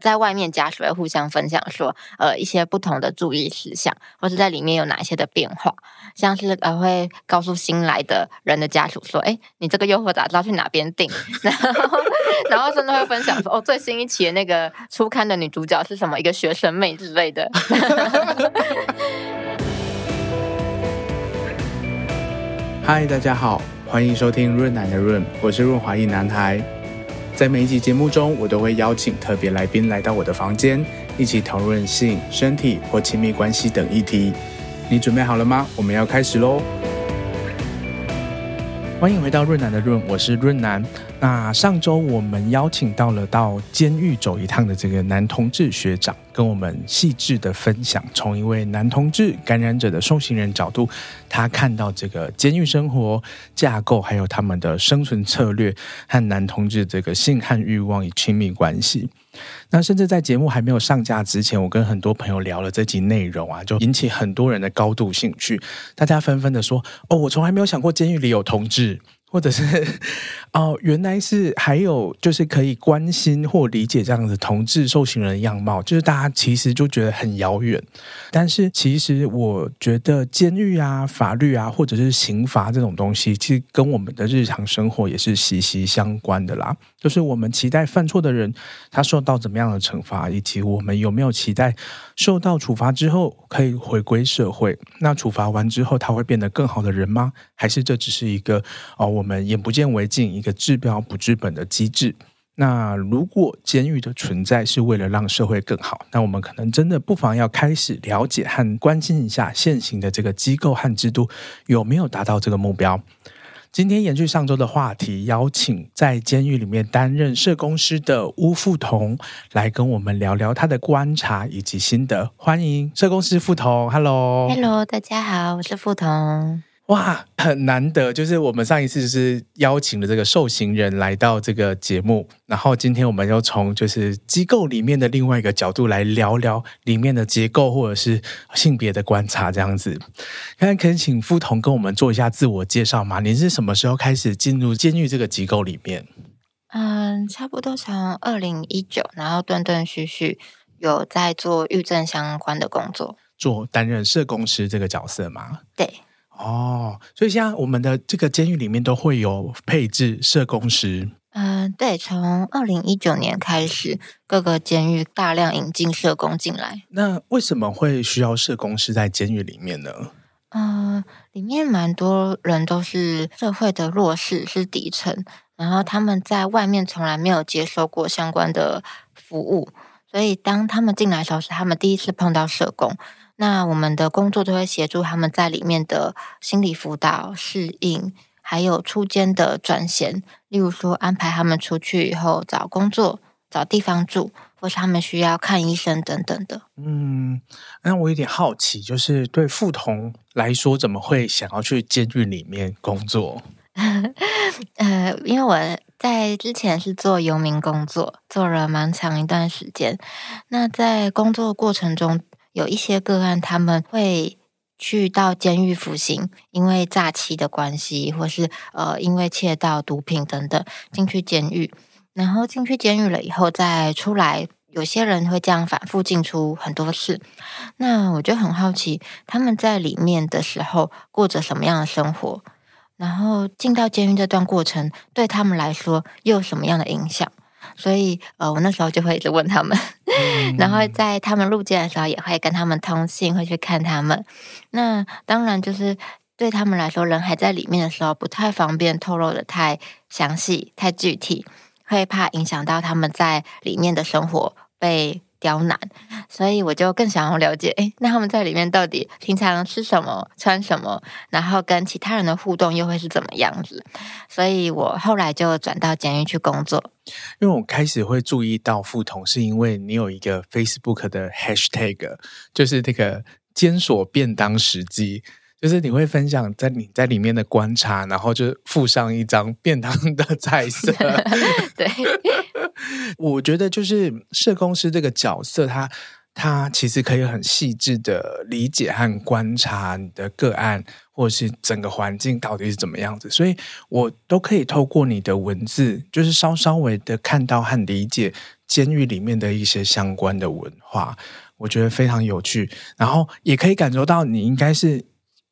在外面家属会互相分享说，呃，一些不同的注意事项，或是在里面有哪些的变化，像是呃，会告诉新来的人的家属说，哎，你这个优活杂志去哪边订？然后，然后甚至会分享说，哦，最新一期的那个初刊的女主角是什么，一个学生妹之类的。嗨，大家好，欢迎收听润男的润，我是润滑液男孩。在每一集节目中，我都会邀请特别来宾来到我的房间，一起讨论性、身体或亲密关系等议题。你准备好了吗？我们要开始喽！欢迎回到润南的润，我是润南。那上周我们邀请到了到监狱走一趟的这个男同志学长，跟我们细致的分享，从一位男同志感染者的受刑人角度，他看到这个监狱生活架构，还有他们的生存策略和男同志这个性和欲望与亲密关系。那甚至在节目还没有上架之前，我跟很多朋友聊了这集内容啊，就引起很多人的高度兴趣。大家纷纷的说：“哦，我从来没有想过监狱里有同志。”或者是哦，原来是还有就是可以关心或理解这样子同志受刑人的样貌，就是大家其实就觉得很遥远。但是其实我觉得监狱啊、法律啊，或者是刑罚这种东西，其实跟我们的日常生活也是息息相关的啦。就是我们期待犯错的人他受到怎么样的惩罚，以及我们有没有期待受到处罚之后可以回归社会？那处罚完之后他会变得更好的人吗？还是这只是一个哦？我们眼不见为净，一个治标不治本的机制。那如果监狱的存在是为了让社会更好，那我们可能真的不妨要开始了解和关心一下现行的这个机构和制度有没有达到这个目标。今天延续上周的话题，邀请在监狱里面担任社工师的巫富彤来跟我们聊聊他的观察以及心得。欢迎社工师富彤，Hello，Hello，大家好，我是富彤。哇，很难得，就是我们上一次就是邀请了这个受刑人来到这个节目，然后今天我们又从就是机构里面的另外一个角度来聊聊里面的结构或者是性别的观察这样子。刚才可以请馥彤跟我们做一下自我介绍吗？您是什么时候开始进入监狱这个机构里面？嗯，差不多从二零一九，然后断断续续有在做狱政相关的工作，做担任社工师这个角色吗？对。哦，所以像我们的这个监狱里面都会有配置社工师。嗯、呃，对，从二零一九年开始，各个监狱大量引进社工进来。那为什么会需要社工师在监狱里面呢？嗯、呃，里面蛮多人都是社会的弱势，是底层，然后他们在外面从来没有接受过相关的服务，所以当他们进来的时候，是他们第一次碰到社工。那我们的工作就会协助他们在里面的心理辅导、适应，还有出监的转衔，例如说安排他们出去以后找工作、找地方住，或是他们需要看医生等等的。嗯，那我有点好奇，就是对馥彤来说，怎么会想要去监狱里面工作？呃，因为我在之前是做游民工作，做了蛮长一段时间。那在工作过程中，有一些个案，他们会去到监狱服刑，因为诈欺的关系，或是呃，因为窃盗、毒品等等进去监狱，然后进去监狱了以后再出来，有些人会这样反复进出很多次。那我就很好奇，他们在里面的时候过着什么样的生活，然后进到监狱这段过程对他们来说又有什么样的影响？所以，呃，我那时候就会一直问他们，然后在他们入境的时候，也会跟他们通信，会去看他们。那当然，就是对他们来说，人还在里面的时候，不太方便透露的太详细、太具体，会怕影响到他们在里面的生活被刁难，所以我就更想要了解，诶，那他们在里面到底平常吃什么、穿什么，然后跟其他人的互动又会是怎么样子？所以我后来就转到监狱去工作。因为我开始会注意到馥彤，是因为你有一个 Facebook 的 Hashtag，就是那个监所便当时机，就是你会分享在你在里面的观察，然后就附上一张便当的菜色，对。我觉得就是社工师这个角色，他他其实可以很细致的理解和观察你的个案，或者是整个环境到底是怎么样子，所以我都可以透过你的文字，就是稍稍微的看到和理解监狱里面的一些相关的文化，我觉得非常有趣，然后也可以感受到你应该是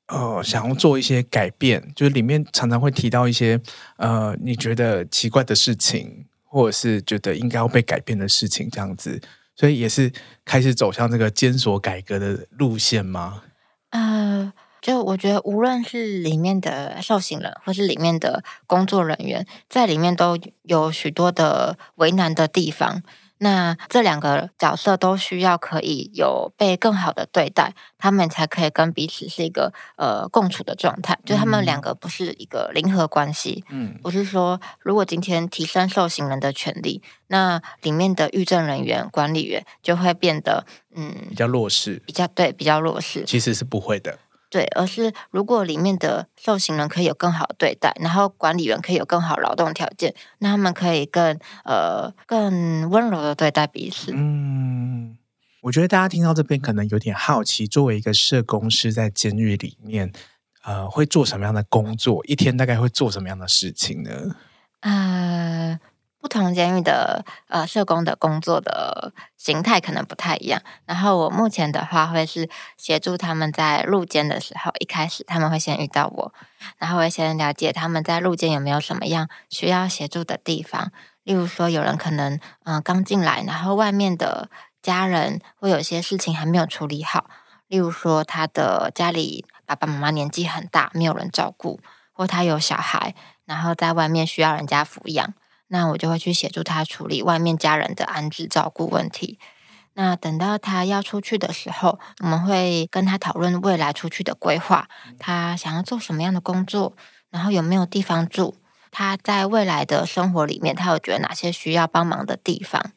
呃想要做一些改变，就是里面常常会提到一些呃你觉得奇怪的事情，或者是觉得应该要被改变的事情，这样子。所以也是开始走向这个监所改革的路线吗？呃，就我觉得，无论是里面的受刑人，或是里面的工作人员，在里面都有许多的为难的地方。那这两个角色都需要可以有被更好的对待，他们才可以跟彼此是一个呃共处的状态。就他们两个不是一个零和关系。嗯，不是说如果今天提升受刑人的权利，那里面的狱政人员、管理员就会变得嗯比较弱势，比较对比较弱势。其实是不会的。对，而是如果里面的受刑人可以有更好的对待，然后管理员可以有更好劳动条件，那他们可以更呃更温柔的对待彼此。嗯，我觉得大家听到这边可能有点好奇，作为一个社工师在监狱里面，呃，会做什么样的工作？一天大概会做什么样的事情呢？呃。不同监狱的呃社工的工作的形态可能不太一样。然后我目前的话会是协助他们在入监的时候，一开始他们会先遇到我，然后会先了解他们在入监有没有什么样需要协助的地方。例如说，有人可能嗯、刚进来，然后外面的家人会有些事情还没有处理好。例如说，他的家里爸爸妈妈年纪很大，没有人照顾，或他有小孩，然后在外面需要人家抚养。那我就会去协助他处理外面家人的安置照顾问题。那等到他要出去的时候，我们会跟他讨论未来出去的规划，他想要做什么样的工作，然后有没有地方住，他在未来的生活里面，他有觉得哪些需要帮忙的地方，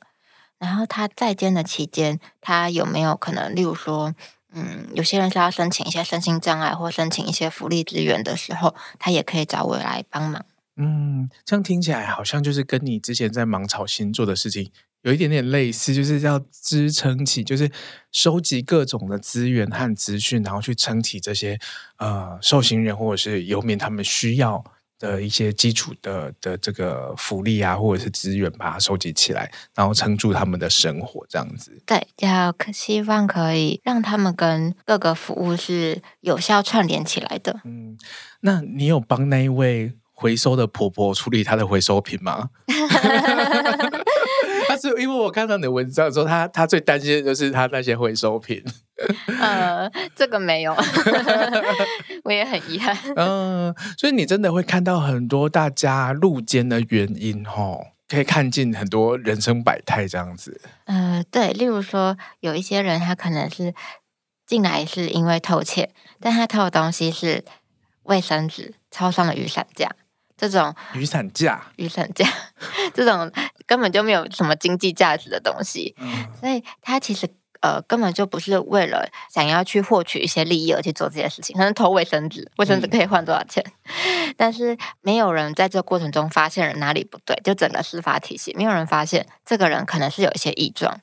然后他在监的期间，他有没有可能，例如说，嗯，有些人是要申请一些身心障碍或申请一些福利资源的时候，他也可以找我来帮忙。嗯，这样听起来好像就是跟你之前在芒草新做的事情有一点点类似，就是要支撑起，就是收集各种的资源和资讯，然后去撑起这些呃受刑人或者是游民他们需要的一些基础的的这个福利啊，或者是资源，把它收集起来，然后撑住他们的生活，这样子。对，要希望可以让他们跟各个服务是有效串联起来的。嗯，那你有帮那一位回收的婆婆处理她的回收品吗？他是因为我看到你的文章说，他他最担心的就是他那些回收品。呃，这个没有，我也很遗憾。嗯，所以你真的会看到很多大家入监的原因，哦，可以看尽很多人生百态这样子。呃，对，例如说有一些人，他可能是进来是因为偷窃，但他偷的东西是卫生纸、超商的雨伞架。这种雨伞架，雨伞架，这种根本就没有什么经济价值的东西，嗯、所以他其实呃根本就不是为了想要去获取一些利益而去做这些事情。可能偷卫生纸，卫生纸可以换多少钱？嗯、但是没有人在这个过程中发现人哪里不对，就整个司法体系没有人发现这个人可能是有一些异状，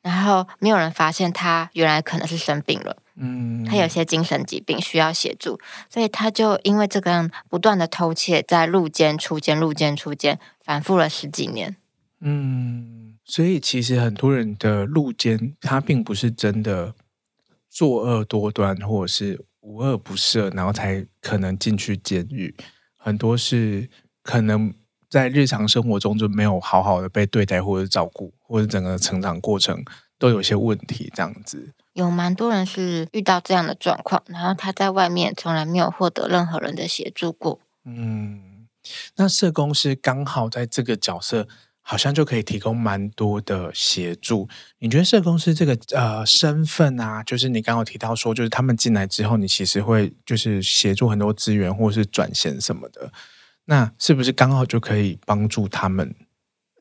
然后没有人发现他原来可能是生病了。嗯，他有些精神疾病需要协助，所以他就因为这个样不断的偷窃，在入监出监、入监出监，反复了十几年。嗯，所以其实很多人的入监，他并不是真的作恶多端，或者是无恶不赦，然后才可能进去监狱。很多是可能在日常生活中就没有好好的被对待或者照顾，或者整个成长过程都有些问题，这样子。有蛮多人是遇到这样的状况，然后他在外面从来没有获得任何人的协助过。嗯，那社工师刚好在这个角色，好像就可以提供蛮多的协助。你觉得社工师这个呃身份啊，就是你刚刚有提到说，就是他们进来之后，你其实会就是协助很多资源或是转衔什么的，那是不是刚好就可以帮助他们？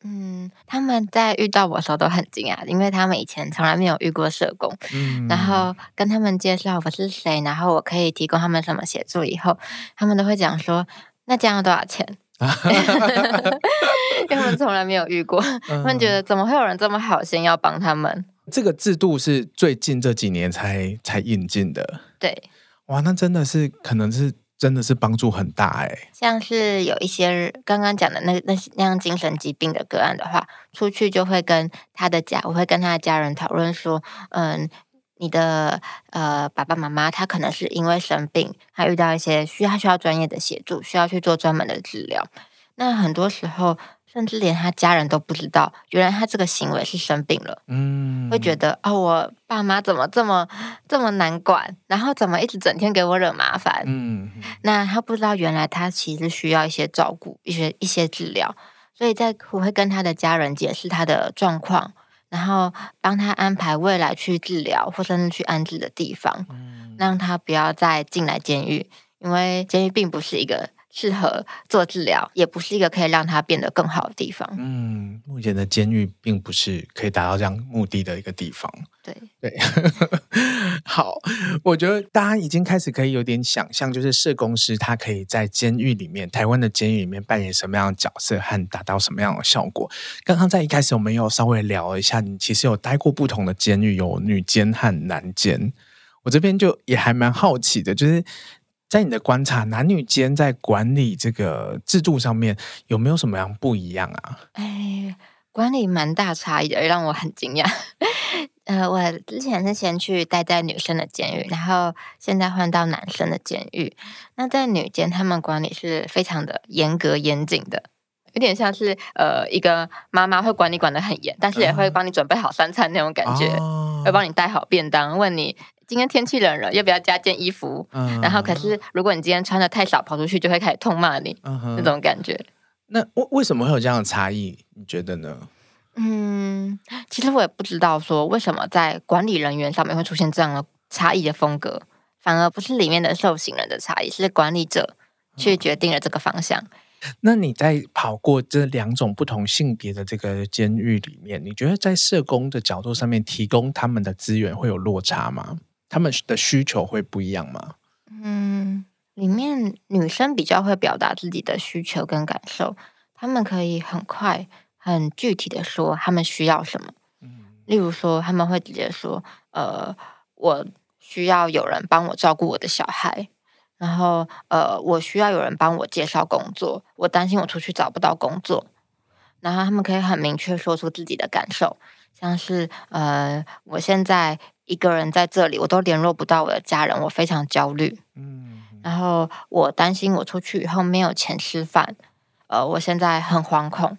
嗯，他们在遇到我的时候都很惊讶，因为他们以前从来没有遇过社工。嗯，然后跟他们介绍我是谁，然后我可以提供他们什么协助，以后他们都会讲说：“那这样要多少钱？” 因为他们从来没有遇过，他们觉得怎么会有人这么好心要帮他们？这个制度是最近这几年才才引进的。对，哇，那真的是可能是真的是帮助很大哎。像是有一些刚刚讲的那那些那样精神疾病的个案的话，出去就会跟他的家，我会跟他的家人讨论说，嗯。你的呃爸爸妈妈，他可能是因为生病，他遇到一些需要需要专业的协助，需要去做专门的治疗。那很多时候，甚至连他家人都不知道，原来他这个行为是生病了。嗯，会觉得哦，我爸妈怎么这么这么难管，然后怎么一直整天给我惹麻烦。嗯，那他不知道，原来他其实需要一些照顾，一些一些治疗。所以在我会跟他的家人解释他的状况。然后帮他安排未来去治疗或甚至去安置的地方，嗯，让他不要再进来监狱，因为监狱并不是一个适合做治疗，也不是一个可以让他变得更好的地方。嗯，目前的监狱并不是可以达到这样目的的一个地方。对对，好，我觉得大家已经开始可以有点想象，就是社工师他可以在监狱里面，台湾的监狱里面扮演什么样的角色和达到什么样的效果。刚刚在一开始我们有稍微聊了一下，你其实有待过不同的监狱，有女监和男监。我这边就也还蛮好奇的，就是在你的观察，男女间在管理这个制度上面有没有什么样不一样啊？哎，管理蛮大差异的，让我很惊讶。呃，我之前是先去待在女生的监狱，然后现在换到男生的监狱。那在女监，他们管理是非常的严格严谨的，有点像是呃一个妈妈会管你管得很严，但是也会帮你准备好三餐那种感觉，嗯、会帮你带好便当，问你今天天气冷了要不要加件衣服。嗯、然后可是如果你今天穿的太少，跑出去就会开始痛骂你，嗯、哼那种感觉。那为为什么会有这样的差异？你觉得呢？嗯，其实我也不知道说为什么在管理人员上面会出现这样的差异的风格，反而不是里面的受刑人的差异，是管理者去决定了这个方向。嗯。那你在跑过这两种不同性别的这个监狱里面，你觉得在社工的角度上面提供他们的资源会有落差吗？他们的需求会不一样吗？嗯，里面女生比较会表达自己的需求跟感受，他们可以很快。很具体的说，他们需要什么？嗯例如说，他们会直接说：“呃，我需要有人帮我照顾我的小孩，然后呃，我需要有人帮我介绍工作，我担心我出去找不到工作。”然后他们可以很明确说出自己的感受，像是：“呃，我现在一个人在这里，我都联络不到我的家人，我非常焦虑。嗯，然后我担心我出去以后没有钱吃饭，呃，我现在很惶恐。”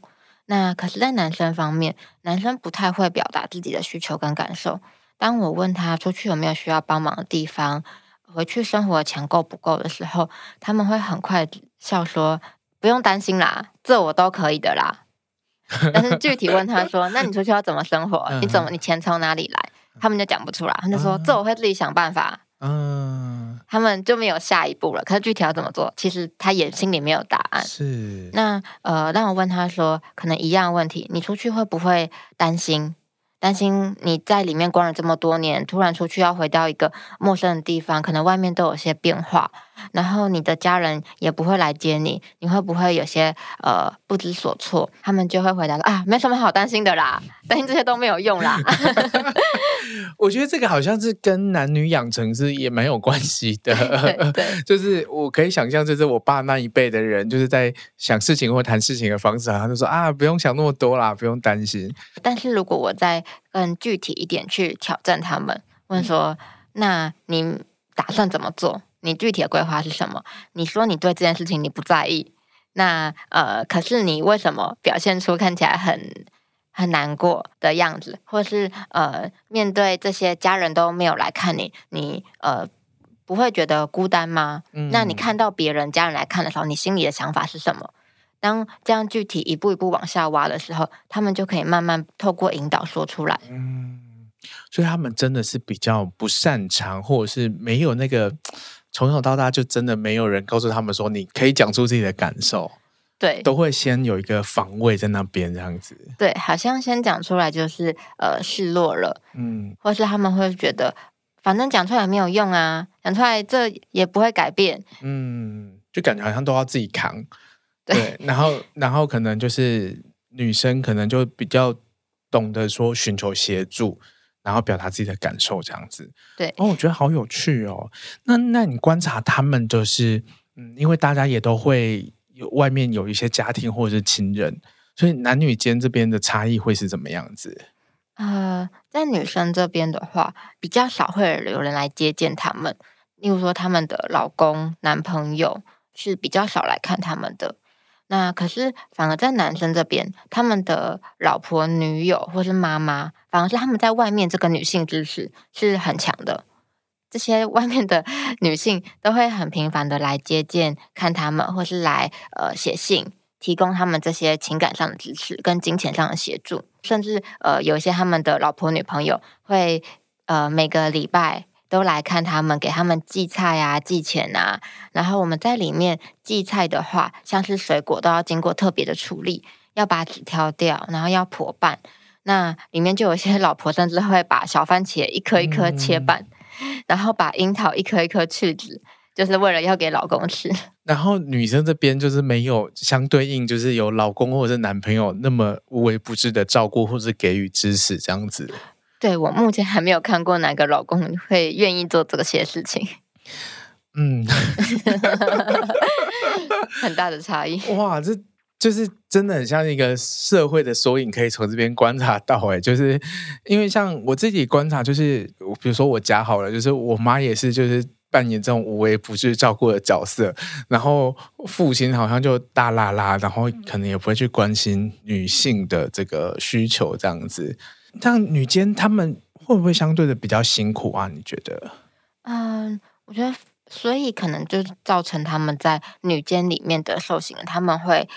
那可是，在男生方面，男生不太会表达自己的需求跟感受。当我问他出去有没有需要帮忙的地方，回去生活的钱够不够的时候，他们会很快笑说：“不用担心啦，这我都可以的啦。”但是具体问他说：“那你出去要怎么生活？你怎么你钱从哪里来？”他们就讲不出来，他就说：“这我会自己想办法。”嗯，他们就没有下一步了。可是具体要怎么做，其实他也心里没有答案。是那呃，让我问他说，可能一样问题，你出去会不会担心？担心你在里面关了这么多年，突然出去要回到一个陌生的地方，可能外面都有些变化，然后你的家人也不会来接你，你会不会有些呃不知所措？他们就会回答说啊，没什么好担心的啦，担心这些都没有用啦。我觉得这个好像是跟男女养成是也蛮有关系的，对，对，就是我可以想象，就是我爸那一辈的人，就是在想事情或谈事情的方式，他就说啊，不用想那么多啦，不用担心。但是如果我再更具体一点去挑战他们，问说：“那你打算怎么做？你具体的规划是什么？你说你对这件事情你不在意，那呃，可是你为什么表现出看起来很很难过的样子？或是呃，面对这些家人都没有来看你，你呃不会觉得孤单吗？嗯、那你看到别人家人来看的时候，你心里的想法是什么？”当这样具体一步一步往下挖的时候，他们就可以慢慢透过引导说出来。嗯，所以他们真的是比较不擅长，或者是没有那个从小到大就真的没有人告诉他们说，你可以讲出自己的感受。对，都会先有一个防卫在那边这样子。对，好像先讲出来就是呃示弱了，嗯，或是他们会觉得反正讲出来也没有用啊，讲出来这也不会改变，嗯，就感觉好像都要自己扛。对，然后，然后可能就是女生可能就比较懂得说寻求协助，然后表达自己的感受这样子。对，哦，我觉得好有趣哦。那那你观察他们就是，嗯，因为大家也都会有外面有一些家庭或者是亲人，所以男女间这边的差异会是怎么样子？呃，在女生这边的话，比较少会有人来接见他们。例如说，他们的老公、男朋友是比较少来看他们的。那可是，反而在男生这边，他们的老婆、女友或是妈妈，反而是他们在外面这个女性支持是很强的。这些外面的 女性都会很频繁的来接见、看他们，或是来呃写信，提供他们这些情感上的支持跟金钱上的协助，甚至呃有一些他们的老婆、女朋友会呃每个礼拜。都来看他们，给他们寄菜啊、寄钱啊。然后我们在里面寄菜的话，像是水果都要经过特别的处理，要把籽挑掉，然后要剖瓣。那里面就有一些老婆甚至会把小番茄一颗一颗切半，嗯、然后把樱桃一颗一颗去籽，就是为了要给老公吃。然后女生这边就是没有相对应，就是有老公或者是男朋友那么无微不至的照顾或者给予支持这样子。对，我目前还没有看过哪个老公会愿意做这些事情。嗯，很大的差异。哇，这就是真的很像一个社会的缩影，可以从这边观察到。哎，就是因为像我自己观察，就是比如说我家好了，就是我妈也是，就是扮演这种无微不至照顾的角色，然后父亲好像就大啦啦，然后可能也不会去关心女性的这个需求，这样子。像女监他们会不会相对的比较辛苦啊？你觉得？嗯，我觉得，所以可能就造成他们在女监里面的受刑人，他们会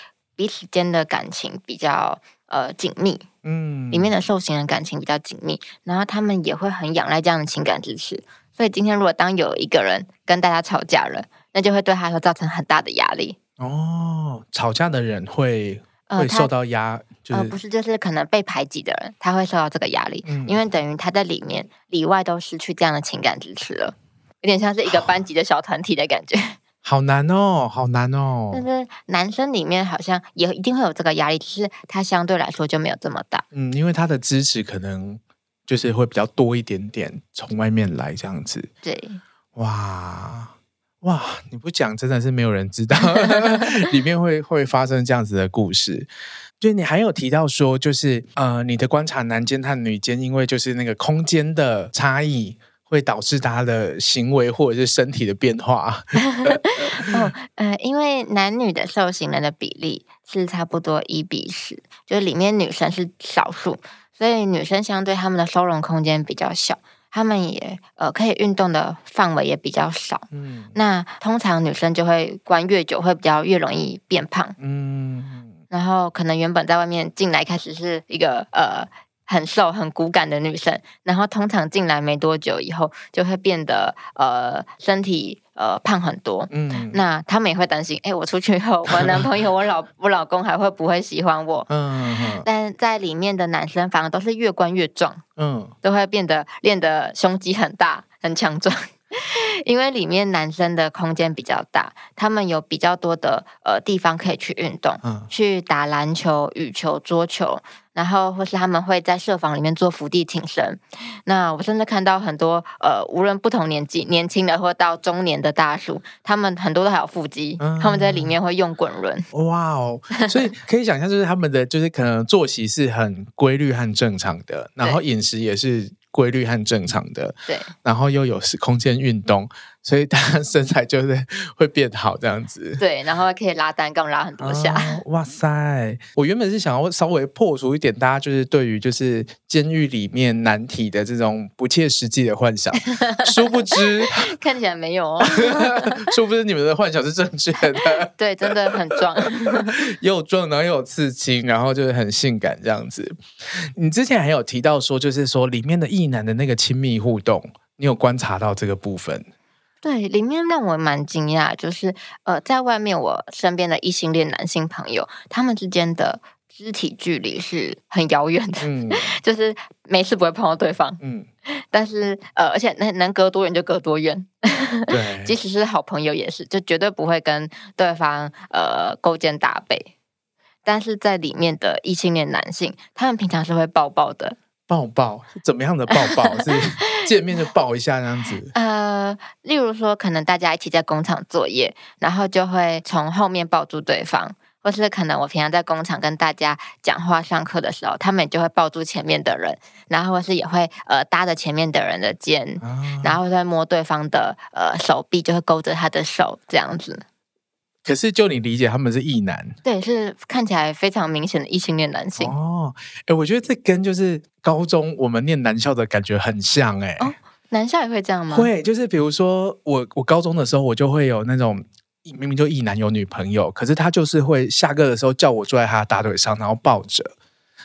彼此间的感情比较呃紧密。嗯，里面的受刑人感情比较紧密，然后他们也会很仰赖这样的情感支持。所以今天如果当有一个人跟大家吵架了，那就会对他说造成很大的压力。哦，吵架的人会会受到压。呃呃，不是，就是可能被排挤的人，他会受到这个压力，嗯，因为等于他在里面里外都失去这样的情感支持了，有点像是一个班级的小团体的感觉。好，好难哦，好难哦。但是男生里面好像也一定会有这个压力，只是他相对来说就没有这么大。嗯，因为他的支持可能就是会比较多一点点，从外面来这样子。对，哇哇，你不讲真的是没有人知道 里面会会发生这样子的故事。就你还有提到说，就是呃，你的观察，男监和女监，因为就是那个空间的差异，会导致他的行为或者是身体的变化。哦，呃，因为男女的受刑人的比例是差不多一比十，就是里面女生是少数，所以女生相对他们的收容空间比较小，他们也呃可以运动的范围也比较少。嗯，那通常女生就会关越久，会比较越容易变胖。嗯。然后可能原本在外面进来开始是一个呃很瘦很骨感的女生，然后通常进来没多久以后就会变得呃身体呃胖很多。嗯，那他们也会担心，哎，我出去以后，我男朋友、我老 我老公还会不会喜欢我？嗯，嗯，但在里面的男生反而都是越关越壮，嗯，都会变得练得胸肌很大很强壮。因为里面男生的空间比较大，他们有比较多的呃地方可以去运动，嗯，去打篮球、羽球、桌球，然后或是他们会在社房里面做伏地挺身。那我甚至看到很多呃，无论不同年纪，年轻的或到中年的大叔，他们很多都还有腹肌，嗯，他们在里面会用滚轮。哇哦！所以可以想象，就是他们的就是可能作息是很规律和正常的，然后饮食也是。规律和正常的，对，然后又有时空间运动，所以他 身材就是会变好这样子。对，然后可以拉单杠拉很多下。哦，哇塞！我原本是想要稍微破除一点大家就是对于就是监狱里面男体的这种不切实际的幻想，殊不知 看起来没有哦。殊不知你们的幻想是正确的。对，真的很壮，又壮，然后又有刺青，然后就是很性感这样子。你之前还有提到说，就是说里面的异男的那个亲密互动，你有观察到这个部分？对，里面让我蛮惊讶，就是呃，在外面我身边的异性恋男性朋友，他们之间的肢体距离是很遥远的，嗯，就是没事不会碰到对方，嗯，但是呃，而且能能隔多远就隔多远，对，即使是好朋友也是，就绝对不会跟对方呃勾肩搭背，但是在里面的异性恋男性，他们平常是会抱抱的。抱抱怎么样的抱抱？是见面就抱一下这样子？呃，例如说，可能大家一起在工厂作业，然后就会从后面抱住对方。或是可能我平常在工厂跟大家讲话、上课的时候，他们就会抱住前面的人，然后或是也会呃搭着前面的人的肩，啊、然后再摸对方的呃手臂，就会勾着他的手这样子。可是就你理解，他们是异男，对，是看起来非常明显的异性恋男性。哦，哎，我觉得这跟就是高中我们念男校的感觉很像，哎、哦，男校也会这样吗？会，就是比如说我我高中的时候，我就会有那种。明明就异男有女朋友，可是他就是会下课的时候叫我坐在他的大腿上，然后抱着，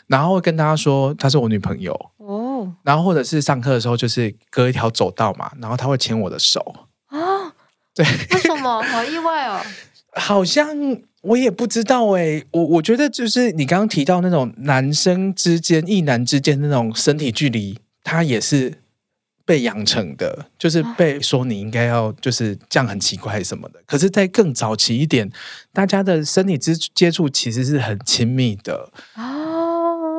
然后会跟大家说他是我女朋友哦。然后或者是上课的时候，就是隔一条走道嘛，然后他会牵我的手啊。对，为什么？好意外哦。好像我也不知道哎、欸，我我觉得就是你刚刚提到那种男生之间、一男之间那种身体距离，他也是。被养成的，就是被说你应该要就是这样很奇怪什么的。可是，在更早期一点，大家的身体之接触其实是很亲密的哦。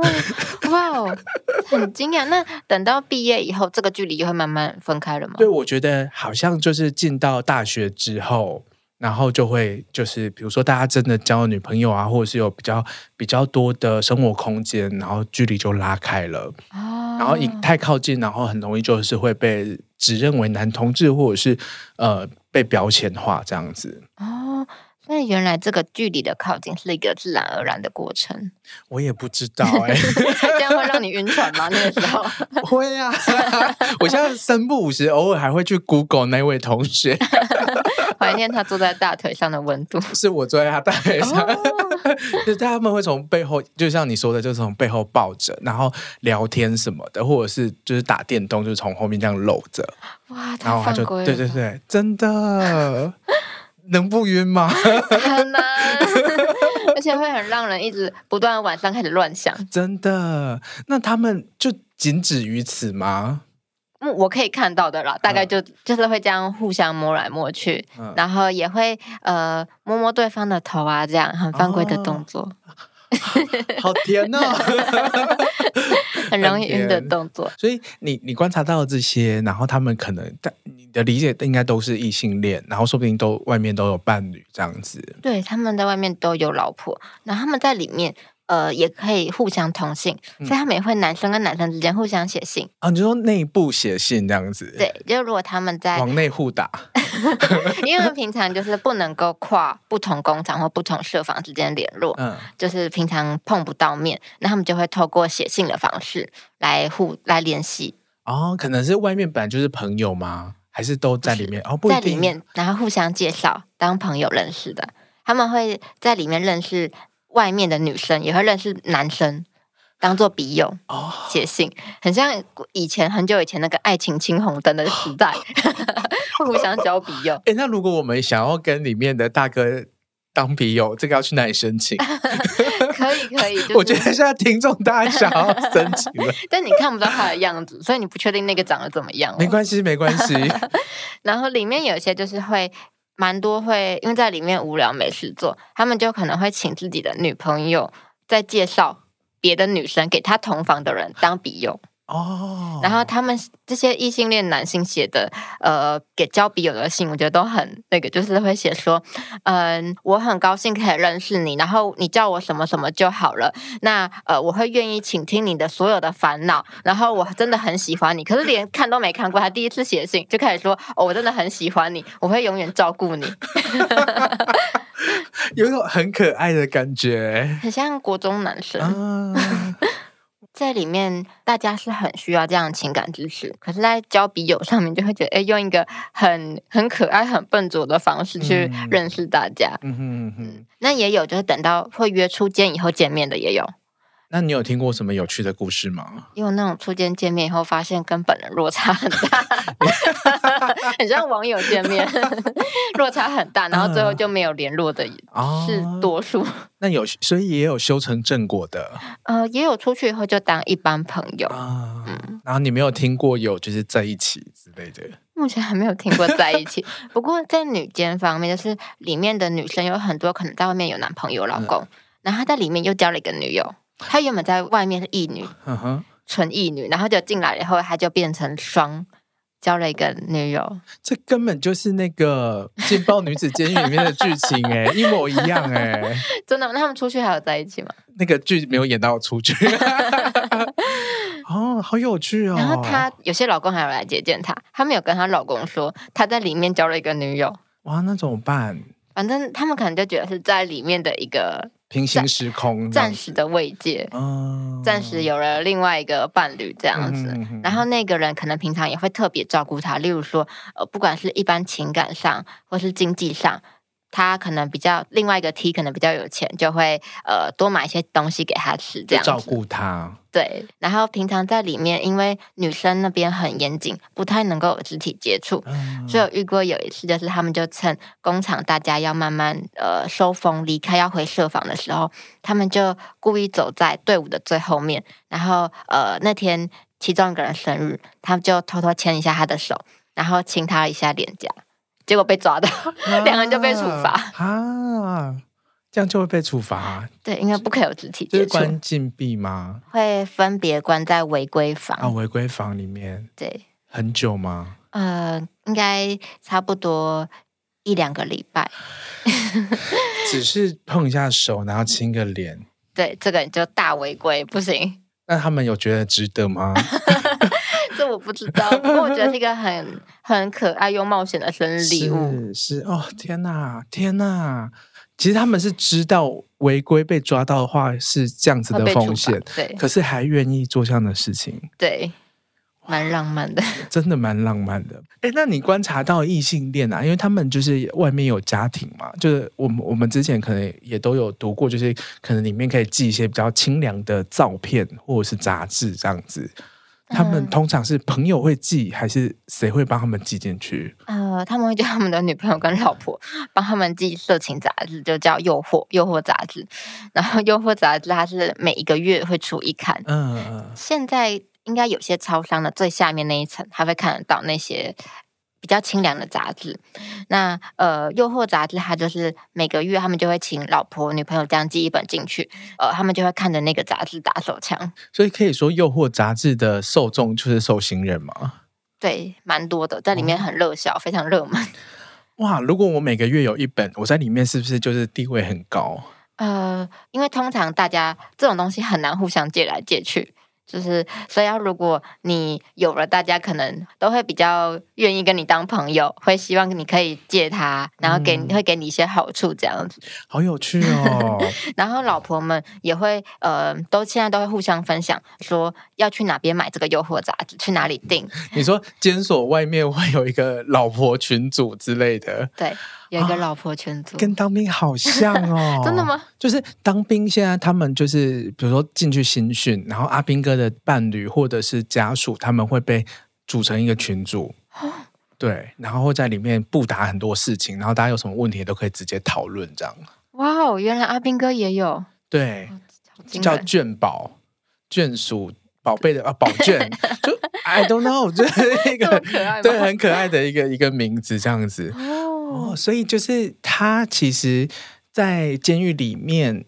哇哦，很惊讶。那等到毕业以后，这个距离就会慢慢分开了吗？对，我觉得好像就是进到大学之后。然后就会就是，比如说大家真的交了女朋友啊，或者是有比较比较多的生活空间，然后距离就拉开了。哦。然后一太靠近，然后很容易就是会被指认为男同志，或者是呃被标签化这样子。哦，那原来这个距离的靠近是一个自然而然的过程。我也不知道哎、欸，这样会让你晕船吗？那个时候 会啊。我现在三不五时，偶尔还会去 Google 那位同学。怀念他坐在大腿上的温度，是我坐在他大腿上，哦、就是他们会从背后，就像你说的，就是从背后抱着，然后聊天什么的，或者是就是打电动，就是从后面这样搂着。哇，然后他就对对对，真的能不晕吗？很难，而且会很让人一直不断晚上开始乱想。真的，那他们就仅止于此吗？嗯，我可以看到的啦，大概就、嗯、就是会这样互相摸来摸去，嗯、然后也会呃摸摸对方的头啊，这样很犯规的动作，哦、好甜哦，很容易晕的动作。所以你你观察到这些，然后他们可能但你的理解应该都是异性恋，然后说不定都外面都有伴侣这样子。对，他们在外面都有老婆，然后他们在里面。呃，也可以互相通信，嗯、所以他们也会男生跟男生之间互相写信啊。你就说内部写信这样子？对，就如果他们在往内互打，因为平常就是不能够跨不同工厂或不同社房之间联络，嗯，就是平常碰不到面，那他们就会透过写信的方式来互来联系。哦，可能是外面本来就是朋友吗？还是都在里面？哦，不在里面，然后互相介绍当朋友认识的，他们会在里面认识。外面的女生也会认识男生，当做笔友哦，写信，很像以前很久以前那个爱情青红灯的时代，互相交笔友。哎、欸，那如果我们想要跟里面的大哥当笔友，这个要去哪里申请？可以可以，就是、我觉得现在听众大家想要申请了，但你看不到他的样子，所以你不确定那个长得怎么样。没关系，没关系。然后里面有一些就是会。蛮多会，因为在里面无聊没事做，他们就可能会请自己的女朋友再介绍别的女生给他同房的人当笔友。哦，然后他们这些异性恋男性写的，呃，给交笔友的信，我觉得都很那个，就是会写说，嗯、呃，我很高兴可以认识你，然后你叫我什么什么就好了。那呃，我会愿意倾听你的所有的烦恼，然后我真的很喜欢你。可是连看都没看过，他第一次写信就开始说，哦，我真的很喜欢你，我会永远照顾你。有一种很可爱的感觉，很像国中男生。啊在里面，大家是很需要这样的情感支持。可是，在交笔友上面，就会觉得，哎，用一个很很可爱、很笨拙的方式去认识大家。嗯哼嗯哼。那也有，就是等到会约出见以后见面的也有。那你有听过什么有趣的故事吗？有那种初见见面以后发现跟本人落差很大，很像网友见面，落差很大，然后最后就没有联络的是多数。哦、那有，所以也有修成正果的。呃，也有出去以后就当一般朋友。啊、嗯，然后你没有听过有就是在一起之类的？目前还没有听过在一起。不过在女监方面，就是里面的女生有很多可能在外面有男朋友、老公，嗯、然后她在里面又交了一个女友。他原本在外面是异女，纯义女，然后就进来以后，她就变成双。交了一个女友，这根本就是那个《劲爆女子监狱》里面的剧情哎，一模一样哎，真的？那他们出去还有在一起吗？那个剧没有演到出去，哦，好有趣哦。然后她有些老公还有来接见她，她没有跟她老公说她在里面交了一个女友。哇，那怎么办？反正他们可能就觉得是在里面的一个。平行时空，暂时的慰藉，嗯，暂时有了另外一个伴侣这样子，然后那个人可能平常也会特别照顾他，例如说，呃，不管是一般情感上或是经济上。他可能比较另外一个 T 可能比较有钱，就会呃多买一些东西给他吃，这样照顾他。对，然后平常在里面，因为女生那边很严谨，不太能够有肢体接触，嗯、所以我遇过有一次，就是他们就趁工厂大家要慢慢呃收风离开，要回舍房的时候，他们就故意走在队伍的最后面，然后呃那天其中一个人生日，他们就偷偷牵一下他的手，然后亲他一下脸颊。结果被抓到，两、啊、个人就被处罚啊！这样就会被处罚？对，应该不可以有肢体接触。就是关禁闭吗？会分别关在违规房啊，违规房里面。对，很久吗？呃，应该差不多一两个礼拜。只是碰一下手，然后亲个脸。对，这个就大违规，不行。那他们有觉得值得吗？这我不知道，不过我觉得是一个很很可爱又冒险的生日礼物。是是哦，天哪，天哪！其实他们是知道违规被抓到的话是这样子的风险，对，可是还愿意做这样的事情，对，蛮浪漫的，真的蛮浪漫的。哎，那你观察到异性恋啊？因为他们就是外面有家庭嘛，就是我们我们之前可能也都有读过，就是可能里面可以寄一些比较清凉的照片或者是杂志这样子。他们通常是朋友会寄，还是谁会帮他们寄进去？呃，他们会叫他们的女朋友跟老婆帮他们寄色情杂志，就叫诱惑诱惑杂志。然后诱惑杂志它是每一个月会出一刊。嗯嗯。现在应该有些超商的最下面那一层，还会看得到那些。比较清凉的杂志，那呃，诱惑杂志，它就是每个月他们就会请老婆、女朋友这样寄一本进去，呃，他们就会看着那个杂志打手枪。所以可以说，诱惑杂志的受众就是受刑人嘛？对，蛮多的，在里面很热销，哦、非常热门。哇，如果我每个月有一本，我在里面是不是就是地位很高？呃，因为通常大家这种东西很难互相借来借去。就是，所以要如果你有了，大家可能都会比较愿意跟你当朋友，会希望你可以借他，然后给、嗯、会给你一些好处，这样子。好有趣哦！然后老婆们也会，呃，都现在都会互相分享，说要去哪边买这个诱惑杂志，去哪里订。你说监所外面会有一个老婆群组之类的？对。有一个老婆群组，啊，跟当兵好像哦。真的吗？就是当兵，现在他们就是，比如说进去新训，然后阿兵哥的伴侣或者是家属，他们会被组成一个群组，哦、对，然后会在里面布达很多事情，然后大家有什么问题都可以直接讨论，这样。哇哦，原来阿兵哥也有，对，叫眷宝、眷属、宝贝的啊，宝眷，就 I don't know，就是一个对很可爱的一个一个名字，这样子。哦，哦所以就是他其实，在监狱里面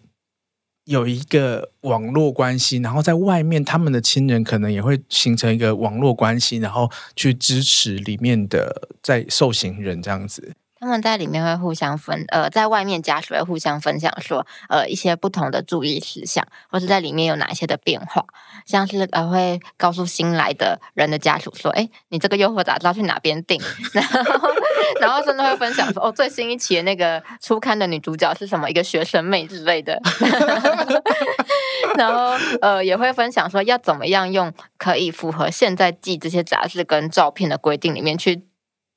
有一个网络关系，然后在外面，他们的亲人可能也会形成一个网络关系，然后去支持里面的在受刑人这样子。他们在里面会互相分，呃，在外面家属会互相分享说，呃，一些不同的注意事项，或是在里面有哪些的变化，像是呃，会告诉新来的人的家属说，哎，你这个诱惑杂志要去哪边订，然后，然后甚至会分享说，哦，最新一期的那个初刊的女主角是什么，一个学生妹之类的，然后呃，也会分享说要怎么样用可以符合现在寄这些杂志跟照片的规定里面去。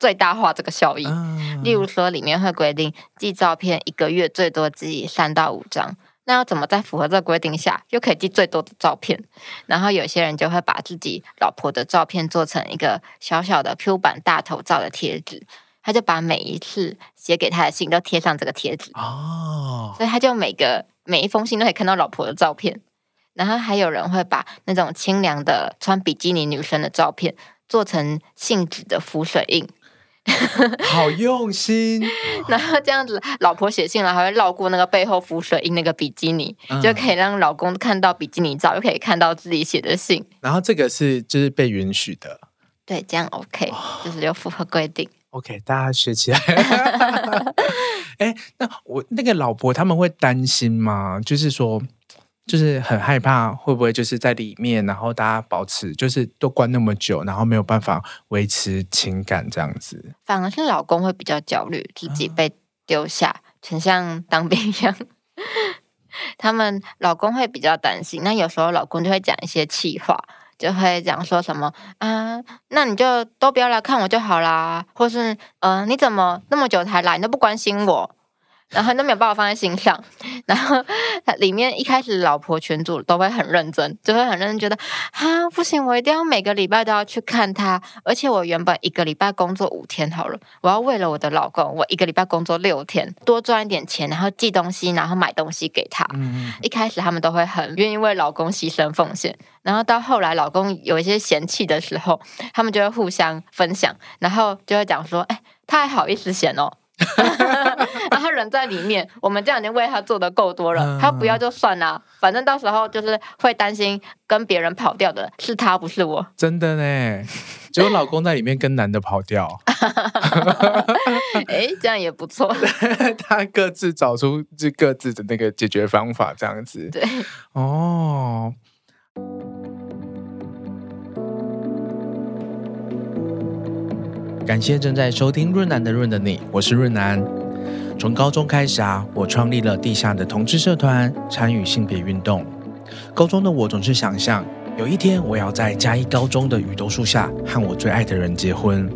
最大化这个效益，例如说里面会规定寄照片一个月最多寄三到五张，那要怎么在符合这个规定下又可以寄最多的照片？然后有些人就会把自己老婆的照片做成一个小小的 Q 版大头照的贴纸，他就把每一次写给他的信都贴上这个贴纸哦，所以他就每个每一封信都可以看到老婆的照片。然后还有人会把那种清凉的穿比基尼女生的照片做成信纸的浮水印。好用心。然后这样子，老婆写信了，还会绕过那个背后浮水印那个比基尼，嗯、就可以让老公看到比基尼照，又可以看到自己写的信。然后这个是就是被允许的，对，这样 OK，、哦、就是有符合规定。OK，大家学起来。哎，那我那个老婆他们会担心吗？就是说。就是很害怕会不会就是在里面，然后大家保持就是都关那么久，然后没有办法维持情感这样子。反而是老公会比较焦虑，自己被丢下，很、嗯、像当兵一样。他们老公会比较担心，那有时候老公就会讲一些气话，就会讲说什么啊，那你就都不要来看我就好啦，或是嗯、呃，你怎么那么久才来，你都不关心我。然后都没有把我放在心上，然后他里面一开始老婆群组都会很认真，就会很认真觉得啊不行，我一定要每个礼拜都要去看他，而且我原本一个礼拜工作五天好了，我要为了我的老公，我一个礼拜工作六天，多赚一点钱，然后寄东西，然后买东西给他。嗯，一开始他们都会很愿意为老公牺牲奉献，然后到后来老公有一些嫌弃的时候，他们就会互相分享，然后就会讲说，哎，他还好意思嫌哦。然后人在里面，我们这样已经为他做的够多了，他不要就算了，反正到时候就是会担心跟别人跑掉的是他，不是我。真的呢，结果老公在里面跟男的跑掉，哎，这样也不错。他各自找出就各自的那个解决方法，这样子。对，哦。感谢正在收听润南的润的你，我是润南。从高中开始啊，我创立了地下的同志社团，参与性别运动。高中的我总是想象，有一天我要在嘉义高中的雨桐树下和我最爱的人结婚。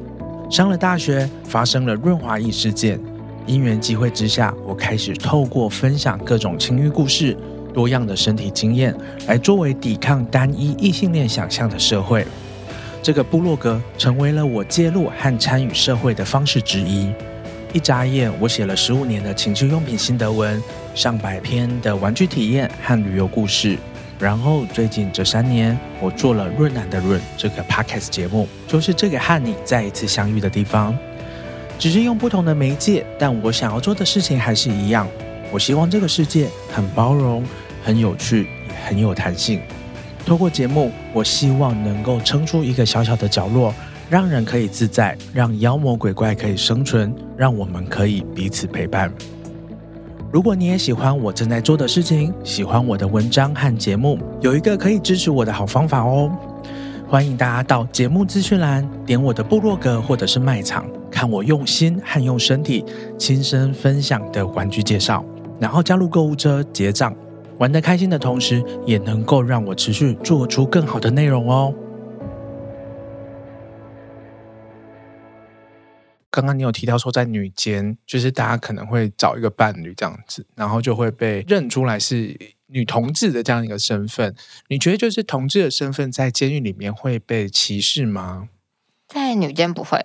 上了大学，发生了润滑液事件，因缘际会之下，我开始透过分享各种情欲故事、多样的身体经验，来作为抵抗单一异性恋想象的社会。这个部落格成为了我介入和参与社会的方式之一。一眨眼，我写了十五年的情趣用品心得文，上百篇的玩具体验和旅游故事。然后最近这三年，我做了润南的润这个 podcast 节目，就是这个和你再一次相遇的地方。只是用不同的媒介，但我想要做的事情还是一样。我希望这个世界很包容、很有趣、很有弹性。透过节目，我希望能够撑出一个小小的角落，让人可以自在，让妖魔鬼怪可以生存，让我们可以彼此陪伴。如果你也喜欢我正在做的事情，喜欢我的文章和节目，有一个可以支持我的好方法哦。欢迎大家到节目资讯栏点我的部落格或者是卖场，看我用心和用身体亲身分享的玩具介绍，然后加入购物车结账。玩得开心的同时，也能够让我持续做出更好的内容哦。刚刚你有提到说，在女间，就是大家可能会找一个伴侣这样子，然后就会被认出来是女同志的这样一个身份。你觉得，就是同志的身份在监狱里面会被歧视吗？在女间不会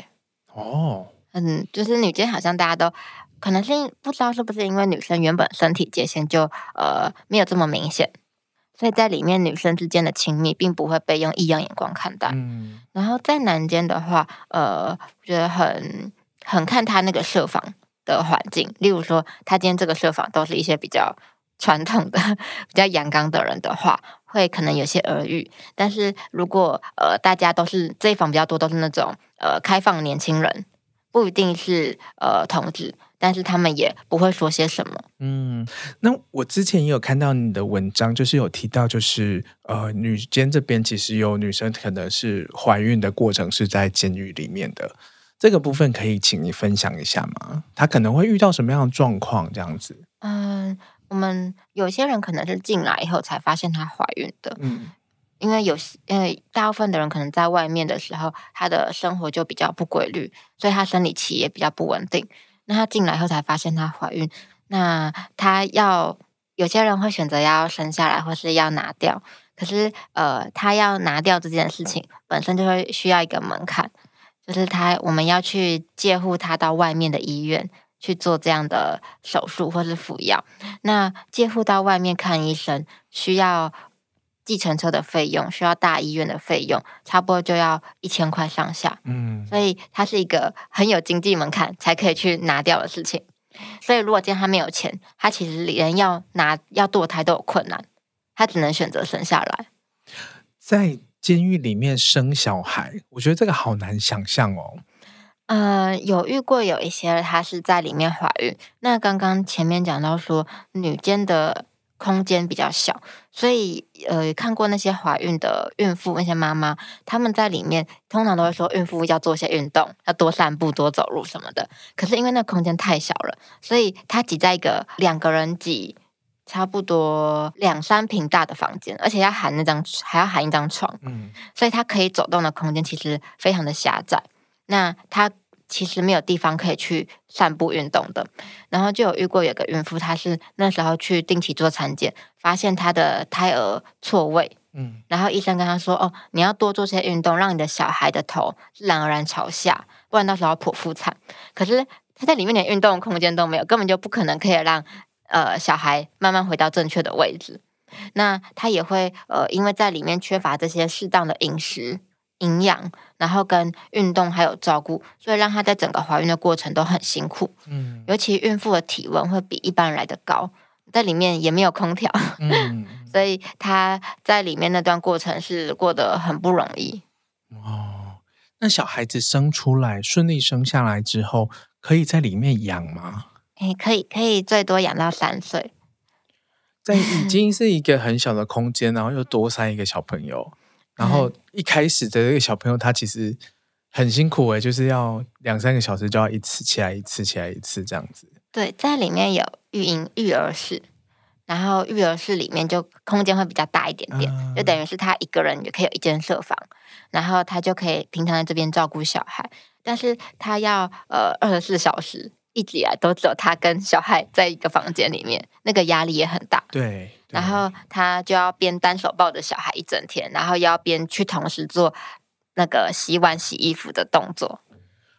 哦，嗯，就是女间好像大家都。可能是不知道是不是因为女生原本身体界限就呃没有这么明显，所以在里面女生之间的亲密并不会被用异样眼光看待。嗯，然后在男间的话，呃，我觉得很很看他那个设防的环境。例如说，他今天这个设防都是一些比较传统的、比较阳刚的人的话，会可能有些耳语。但是如果呃大家都是这一房比较多，都是那种呃开放年轻人，不一定是呃同志。但是他们也不会说些什么。嗯，那我之前也有看到你的文章，就是有提到，就是呃，女监这边其实有女生可能是怀孕的过程是在监狱里面的，这个部分可以请你分享一下吗？她可能会遇到什么样的状况？这样子。嗯，我们有些人可能是进来以后才发现她怀孕的。嗯，因为有因为大部分的人可能在外面的时候，她的生活就比较不规律，所以她生理期也比较不稳定。那她进来后才发现她怀孕，那她要有些人会选择要生下来，或是要拿掉。可是，呃，她要拿掉这件事情本身就会需要一个门槛，就是她我们要去介护她到外面的医院去做这样的手术或是服药。那介护到外面看医生需要计程车的费用，需要大医院的费用，差不多就要一千块上下。嗯，所以它是一个很有经济门槛才可以去拿掉的事情。所以如果今天他没有钱，他其实连要拿要堕胎都有困难，他只能选择生下来。在监狱里面生小孩，我觉得这个好难想象哦。呃，有遇过有一些她是在里面怀孕。那刚刚前面讲到说，女监的空间比较小，所以呃，看过那些怀孕的孕妇，那些妈妈，他们在里面通常都会说，孕妇要做些运动，要多散步、多走路什么的。可是因为那空间太小了，所以她挤在一个两个人挤差不多两三平大的房间，而且要含那张还要含一张床，嗯，所以她可以走动的空间其实非常的狭窄。那她其实没有地方可以去散步运动的，然后就有遇过有个孕妇，她是那时候去定期做产检，发现她的胎儿错位，嗯，然后医生跟她说：“哦，你要多做些运动，让你的小孩的头自然而然朝下，不然到时候剖腹产。”可是她在里面连运动空间都没有，根本就不可能可以让呃小孩慢慢回到正确的位置。那她也会呃，因为在里面缺乏这些适当的饮食。营养，然后跟运动还有照顾，所以让她在整个怀孕的过程都很辛苦。嗯，尤其孕妇的体温会比一般人来的高，在里面也没有空调，嗯，所以她在里面那段过程是过得很不容易。哦，那小孩子生出来顺利生下来之后，可以在里面养吗？诶，可以，可以最多养到三岁。在已经是一个很小的空间，然后又多塞一个小朋友。然后一开始的这个小朋友，他其实很辛苦诶，就是要两三个小时就要一次起来一次起来一次这样子。对，在里面有育婴育儿室，然后育儿室里面就空间会比较大一点点，嗯、就等于是他一个人也可以有一间设房，然后他就可以平常在这边照顾小孩，但是他要呃二十四小时。一直以来都只有他跟小孩在一个房间里面，那个压力也很大。对，然后他就要边单手抱着小孩一整天，然后要边去同时做那个洗碗、洗衣服的动作。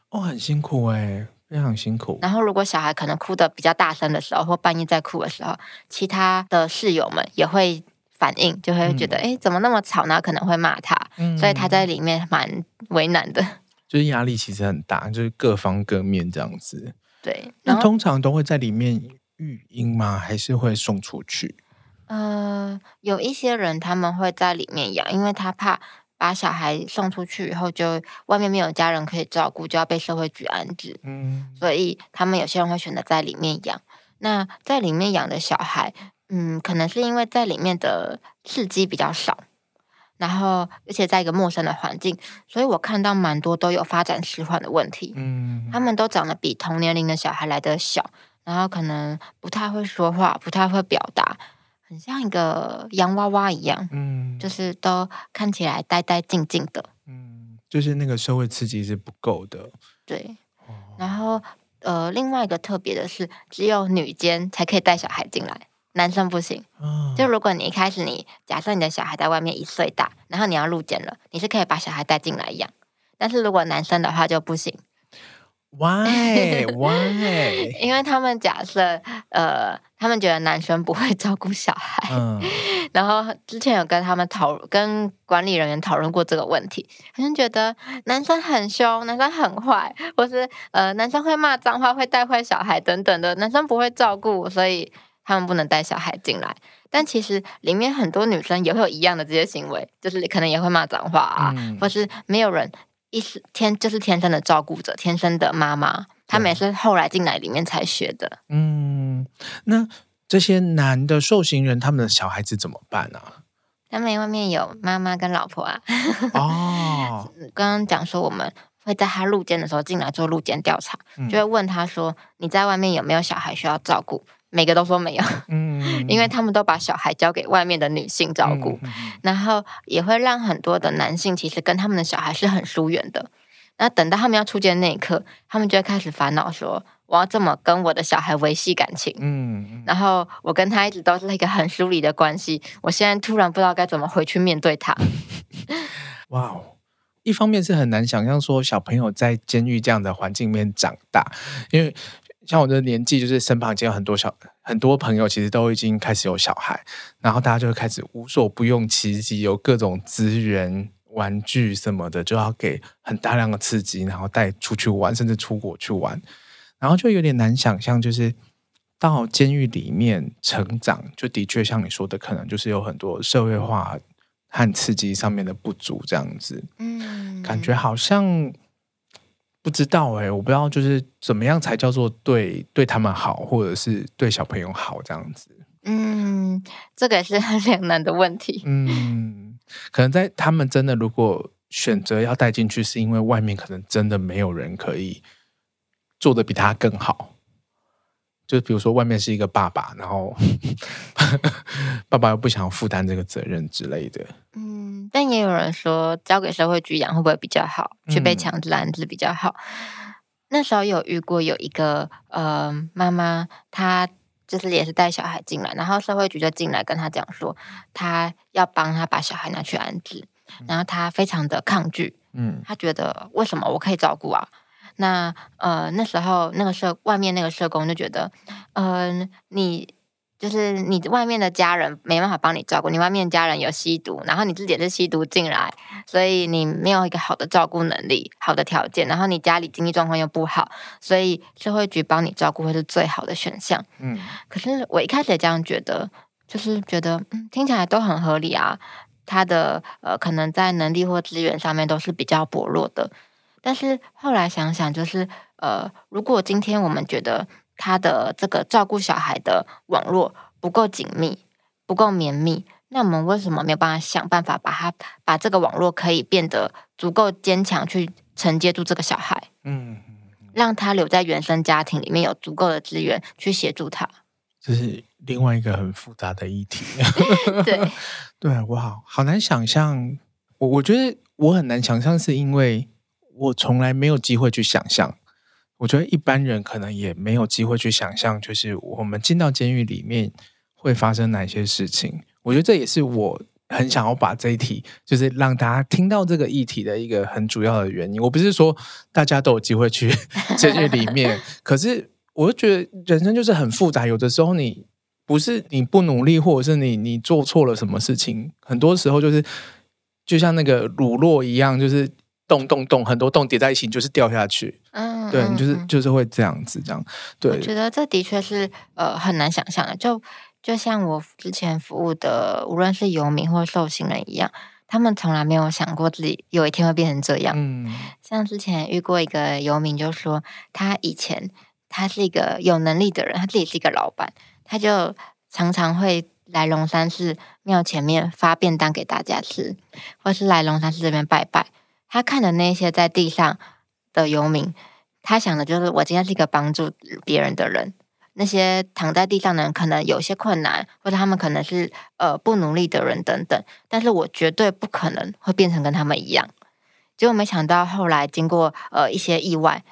哦，很辛苦哎，非常辛苦。然后如果小孩可能哭的比较大声的时候，或半夜在哭的时候，其他的室友们也会反应，就会觉得哎、嗯，怎么那么吵呢？可能会骂他，嗯、所以他在里面蛮为难的。就是压力其实很大，就是各方各面这样子。对，那通常都会在里面育婴吗？还是会送出去？呃，有一些人他们会在里面养，因为他怕把小孩送出去以后，就外面没有家人可以照顾，就要被社会局安置。嗯，所以他们有些人会选择在里面养。那在里面养的小孩，嗯，可能是因为在里面的刺激比较少。然后，而且在一个陌生的环境，所以我看到蛮多都有发展迟缓的问题。嗯，他们都长得比同年龄的小孩来的小，然后可能不太会说话，不太会表达，很像一个洋娃娃一样。嗯，就是都看起来呆呆静静的。嗯，就是那个社会刺激是不够的。对。然后，呃，另外一个特别的是，只有女监才可以带小孩进来。男生不行，就如果你一开始你假设你的小孩在外面一岁大，然后你要入监了，你是可以把小孩带进来养，但是如果男生的话就不行。Why? Why? 因为他们假设，呃，他们觉得男生不会照顾小孩，嗯，然后之前有跟他们讨跟管理人员讨论过这个问题，他们觉得男生很凶，男生很坏，或是呃男生会骂脏话，会带坏小孩等等的，男生不会照顾，所以。他们不能带小孩进来，但其实里面很多女生也会有一样的这些行为，就是可能也会骂脏话啊，嗯、或是没有人一是天就是天生的照顾者，天生的妈妈，他们也是后来进来里面才学的。嗯，那这些男的受刑人，他们的小孩子怎么办呢、啊？他们外面有妈妈跟老婆啊。哦，刚刚讲说我们会在他入监的时候进来做入监调查，嗯、就会问他说：“你在外面有没有小孩需要照顾？”每个都说没有，嗯，因为他们都把小孩交给外面的女性照顾，嗯、然后也会让很多的男性其实跟他们的小孩是很疏远的。那等到他们要出街那一刻，他们就会开始烦恼说：我要怎么跟我的小孩维系感情？嗯，然后我跟他一直都是一个很疏离的关系，我现在突然不知道该怎么回去面对他。哇哦，一方面是很难想象说小朋友在监狱这样的环境里面长大，因为。像我的年纪，就是身旁已经有很多小很多朋友，其实都已经开始有小孩，然后大家就会开始无所不用其极，有各种资源、玩具什么的，就要给很大量的刺激，然后带出去玩，甚至出国去玩，然后就有点难想象，就是到监狱里面成长，就的确像你说的，可能就是有很多社会化和刺激上面的不足，这样子，嗯，感觉好像。不知道哎、欸，我不知道就是怎么样才叫做对对他们好，或者是对小朋友好这样子。嗯，这个也是很两难的问题。嗯，可能在他们真的如果选择要带进去，是因为外面可能真的没有人可以做得比他更好。就比如说，外面是一个爸爸，然后 爸爸又不想负担这个责任之类的。嗯，但也有人说，交给社会局养会不会比较好？去被强制安置比较好？嗯、那时候有遇过有一个呃妈妈，她就是也是带小孩进来，然后社会局就进来跟她讲说，她要帮她把小孩拿去安置，然后她非常的抗拒。嗯，她觉得为什么我可以照顾啊？那呃，那时候那个社外面那个社工就觉得，嗯、呃，你就是你外面的家人没办法帮你照顾，你外面家人有吸毒，然后你自己也是吸毒进来，所以你没有一个好的照顾能力、好的条件，然后你家里经济状况又不好，所以社会局帮你照顾会是最好的选项。嗯，可是我一开始也这样觉得，就是觉得嗯，听起来都很合理啊，他的呃，可能在能力或资源上面都是比较薄弱的。但是后来想想，就是呃，如果今天我们觉得他的这个照顾小孩的网络不够紧密、不够绵密，那我们为什么没有办法想办法把他把这个网络可以变得足够坚强，去承接住这个小孩？嗯，让他留在原生家庭里面，有足够的资源去协助他。这是另外一个很复杂的议题。对，对，我好好难想象。我我觉得我很难想象，是因为。我从来没有机会去想象，我觉得一般人可能也没有机会去想象，就是我们进到监狱里面会发生哪些事情。我觉得这也是我很想要把这一题，就是让大家听到这个议题的一个很主要的原因。我不是说大家都有机会去 监狱里面，可是我就觉得人生就是很复杂，有的时候你不是你不努力，或者是你你做错了什么事情，很多时候就是就像那个乳酪一样，就是。洞洞洞，很多洞叠在一起，就是掉下去。嗯，对，你就是就是会这样子，这样。对，我觉得这的确是呃很难想象的。就就像我之前服务的，无论是游民或受刑人一样，他们从来没有想过自己有一天会变成这样。嗯，像之前遇过一个游民，就说他以前他是一个有能力的人，他自己是一个老板，他就常常会来龙山寺庙前面发便当给大家吃，或是来龙山寺这边拜拜。他看的那些在地上的游民，他想的就是我今天是一个帮助别人的人。那些躺在地上的人可能有些困难，或者他们可能是呃不努力的人等等，但是我绝对不可能会变成跟他们一样。结果没想到后来经过呃一些意外，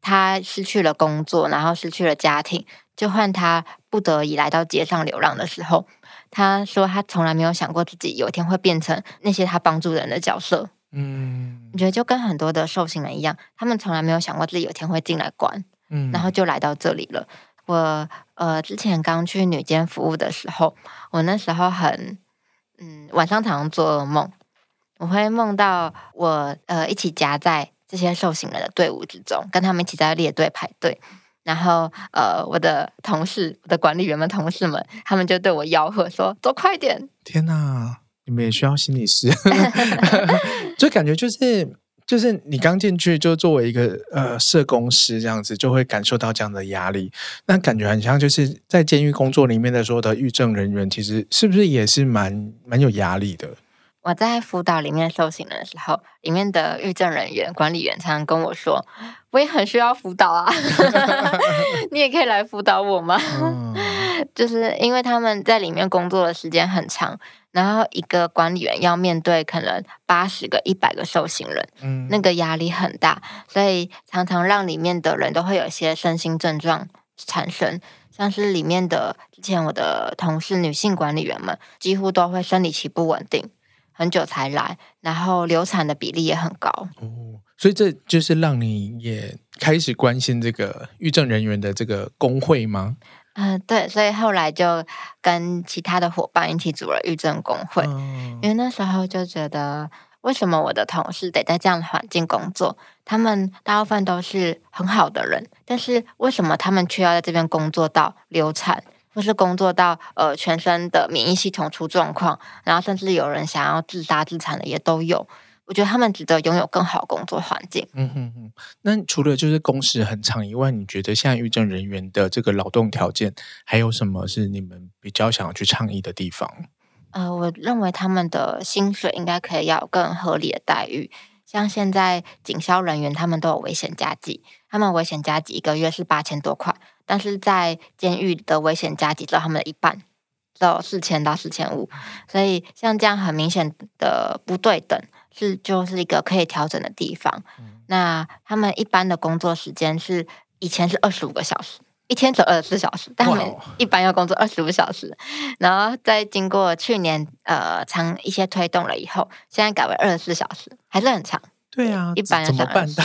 他失去了工作，然后失去了家庭，就换他不得已来到街上流浪的时候，他说他从来没有想过自己有一天会变成那些他帮助人的角色。嗯，我觉得就跟很多的受刑人一样，他们从来没有想过自己有一天会进来关，嗯，然后就来到这里了。我呃之前刚去女监服务的时候，我那时候很嗯晚上常常做噩梦，我会梦到我呃一起夹在这些受刑人的队伍之中，跟他们一起在列队排队，然后呃我的同事、我的管理员们、同事们，他们就对我吆喝说：“走快点！”天哪！你们也需要心理师，就感觉就是就是你刚进去就作为一个呃社工师这样子，就会感受到这样的压力。那感觉很像就是在监狱工作里面的所有的狱政人员，其实是不是也是蛮蛮有压力的？我在辅导里面受刑的时候，里面的狱政人员、管理员常常跟我说：“我也很需要辅导啊，你也可以来辅导我吗？”嗯、就是因为他们在里面工作的时间很长。然后一个管理员要面对可能八十个、一百个受刑人，嗯，那个压力很大，所以常常让里面的人都会有一些身心症状产生，像是里面的之前我的同事女性管理员们几乎都会生理期不稳定，很久才来，然后流产的比例也很高。哦，所以这就是让你也开始关心这个狱政人员的这个工会吗？嗯、呃，对，所以后来就跟其他的伙伴一起组了育正工会，嗯、因为那时候就觉得。为什么我的同事得在这样的环境工作？他们大部分都是很好的人，但是为什么他们却要在这边工作到流产，或是工作到呃全身的免疫系统出状况，然后甚至有人想要自杀自残的也都有？我觉得他们值得拥有更好的工作环境。嗯哼哼。那除了就是工时很长以外，你觉得现在育正人员的这个劳动条件还有什么是你们比较想要去倡议的地方？呃，我认为他们的薪水应该可以要有更合理的待遇。像现在警消人员，他们都有危险加给，他们危险加给一个月是八千多块，但是在监狱的危险加给只有他们的一半，只有四千到四千五。所以像这样很明显的不对等，是就是一个可以调整的地方。嗯、那他们一般的工作时间是以前是二十五个小时。一天走二十四小时，但他们一般要工作二十五小时然后在经过去年呃长一些推动了以后，现在改为二十四小时，还是很长。对啊，一般要怎么办到？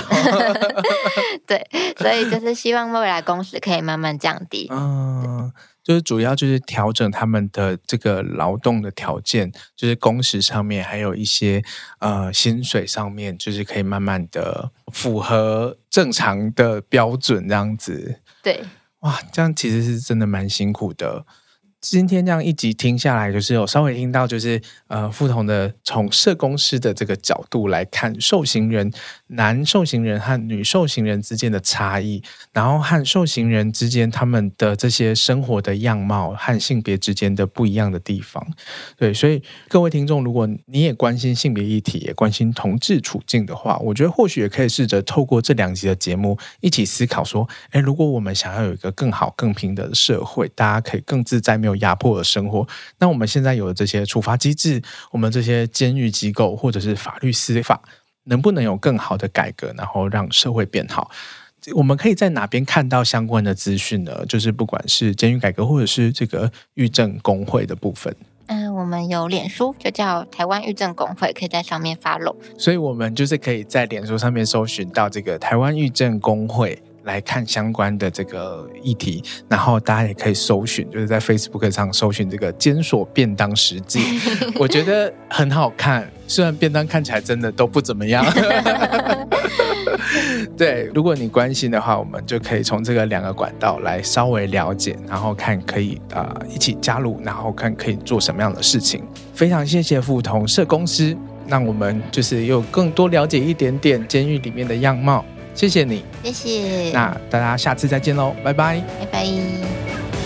对，所以就是希望未来工时可以慢慢降低。嗯，就是主要就是调整他们的这个劳动的条件，就是工时上面，还有一些呃薪水上面，就是可以慢慢的符合正常的标准这样子。对。哇，这样其实是真的蛮辛苦的。今天这样一集听下来，就是有稍微听到，就是呃，不同的从社工师的这个角度来看受刑人，男受刑人和女受刑人之间的差异，然后和受刑人之间他们的这些生活的样貌和性别之间的不一样的地方。对，所以各位听众，如果你也关心性别议题，也关心同志处境的话，我觉得或许也可以试着透过这两集的节目一起思考说，哎，如果我们想要有一个更好、更平等的社会，大家可以更自在，没有。压迫的生活，那我们现在有了这些处罚机制，我们这些监狱机构或者是法律司法，能不能有更好的改革，然后让社会变好？我们可以在哪边看到相关的资讯呢？就是不管是监狱改革，或者是这个狱政工会的部分。嗯，我们有脸书，就叫台湾狱政工会，可以在上面 follow。所以，我们就是可以在脸书上面搜寻到这个台湾狱政工会。来看相关的这个议题，然后大家也可以搜寻，就是在 Facebook 上搜寻这个监所便当实记，我觉得很好看。虽然便当看起来真的都不怎么样，对。如果你关心的话，我们就可以从这个两个管道来稍微了解，然后看可以啊、呃、一起加入，然后看可以做什么样的事情。非常谢谢富同社公司，让我们就是有更多了解一点点监狱里面的样貌。谢谢你，谢谢。那大家下次再见喽，拜拜，拜拜。